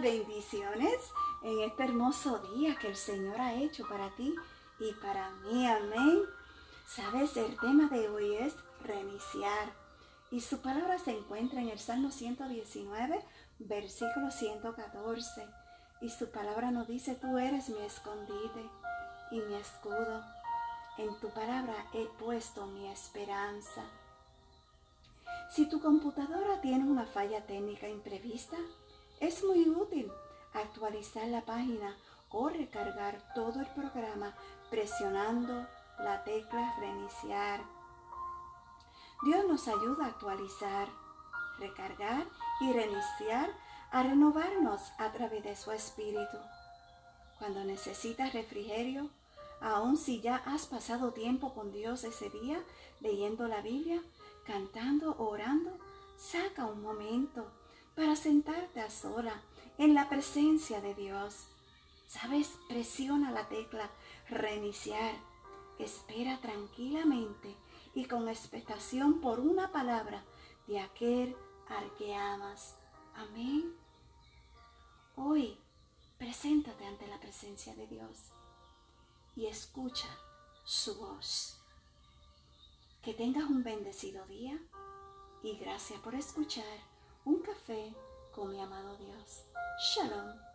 bendiciones en este hermoso día que el Señor ha hecho para ti y para mí. Amén. Sabes, el tema de hoy es reiniciar. Y su palabra se encuentra en el Salmo 119, versículo 114. Y su palabra nos dice, tú eres mi escondite y mi escudo. En tu palabra he puesto mi esperanza. Si tu computadora tiene una falla técnica imprevista, es muy útil actualizar la página o recargar todo el programa presionando la tecla reiniciar. Dios nos ayuda a actualizar, recargar y reiniciar a renovarnos a través de su espíritu. Cuando necesitas refrigerio, aun si ya has pasado tiempo con Dios ese día, leyendo la Biblia, cantando orando, saca un momento para sentarte a sola en la presencia de Dios. ¿Sabes? Presiona la tecla reiniciar. Espera tranquilamente y con expectación por una palabra de aquel al que amas. Amén. Hoy, preséntate ante la presencia de Dios y escucha su voz. Que tengas un bendecido día y gracias por escuchar con mi amado Dios. Shalom.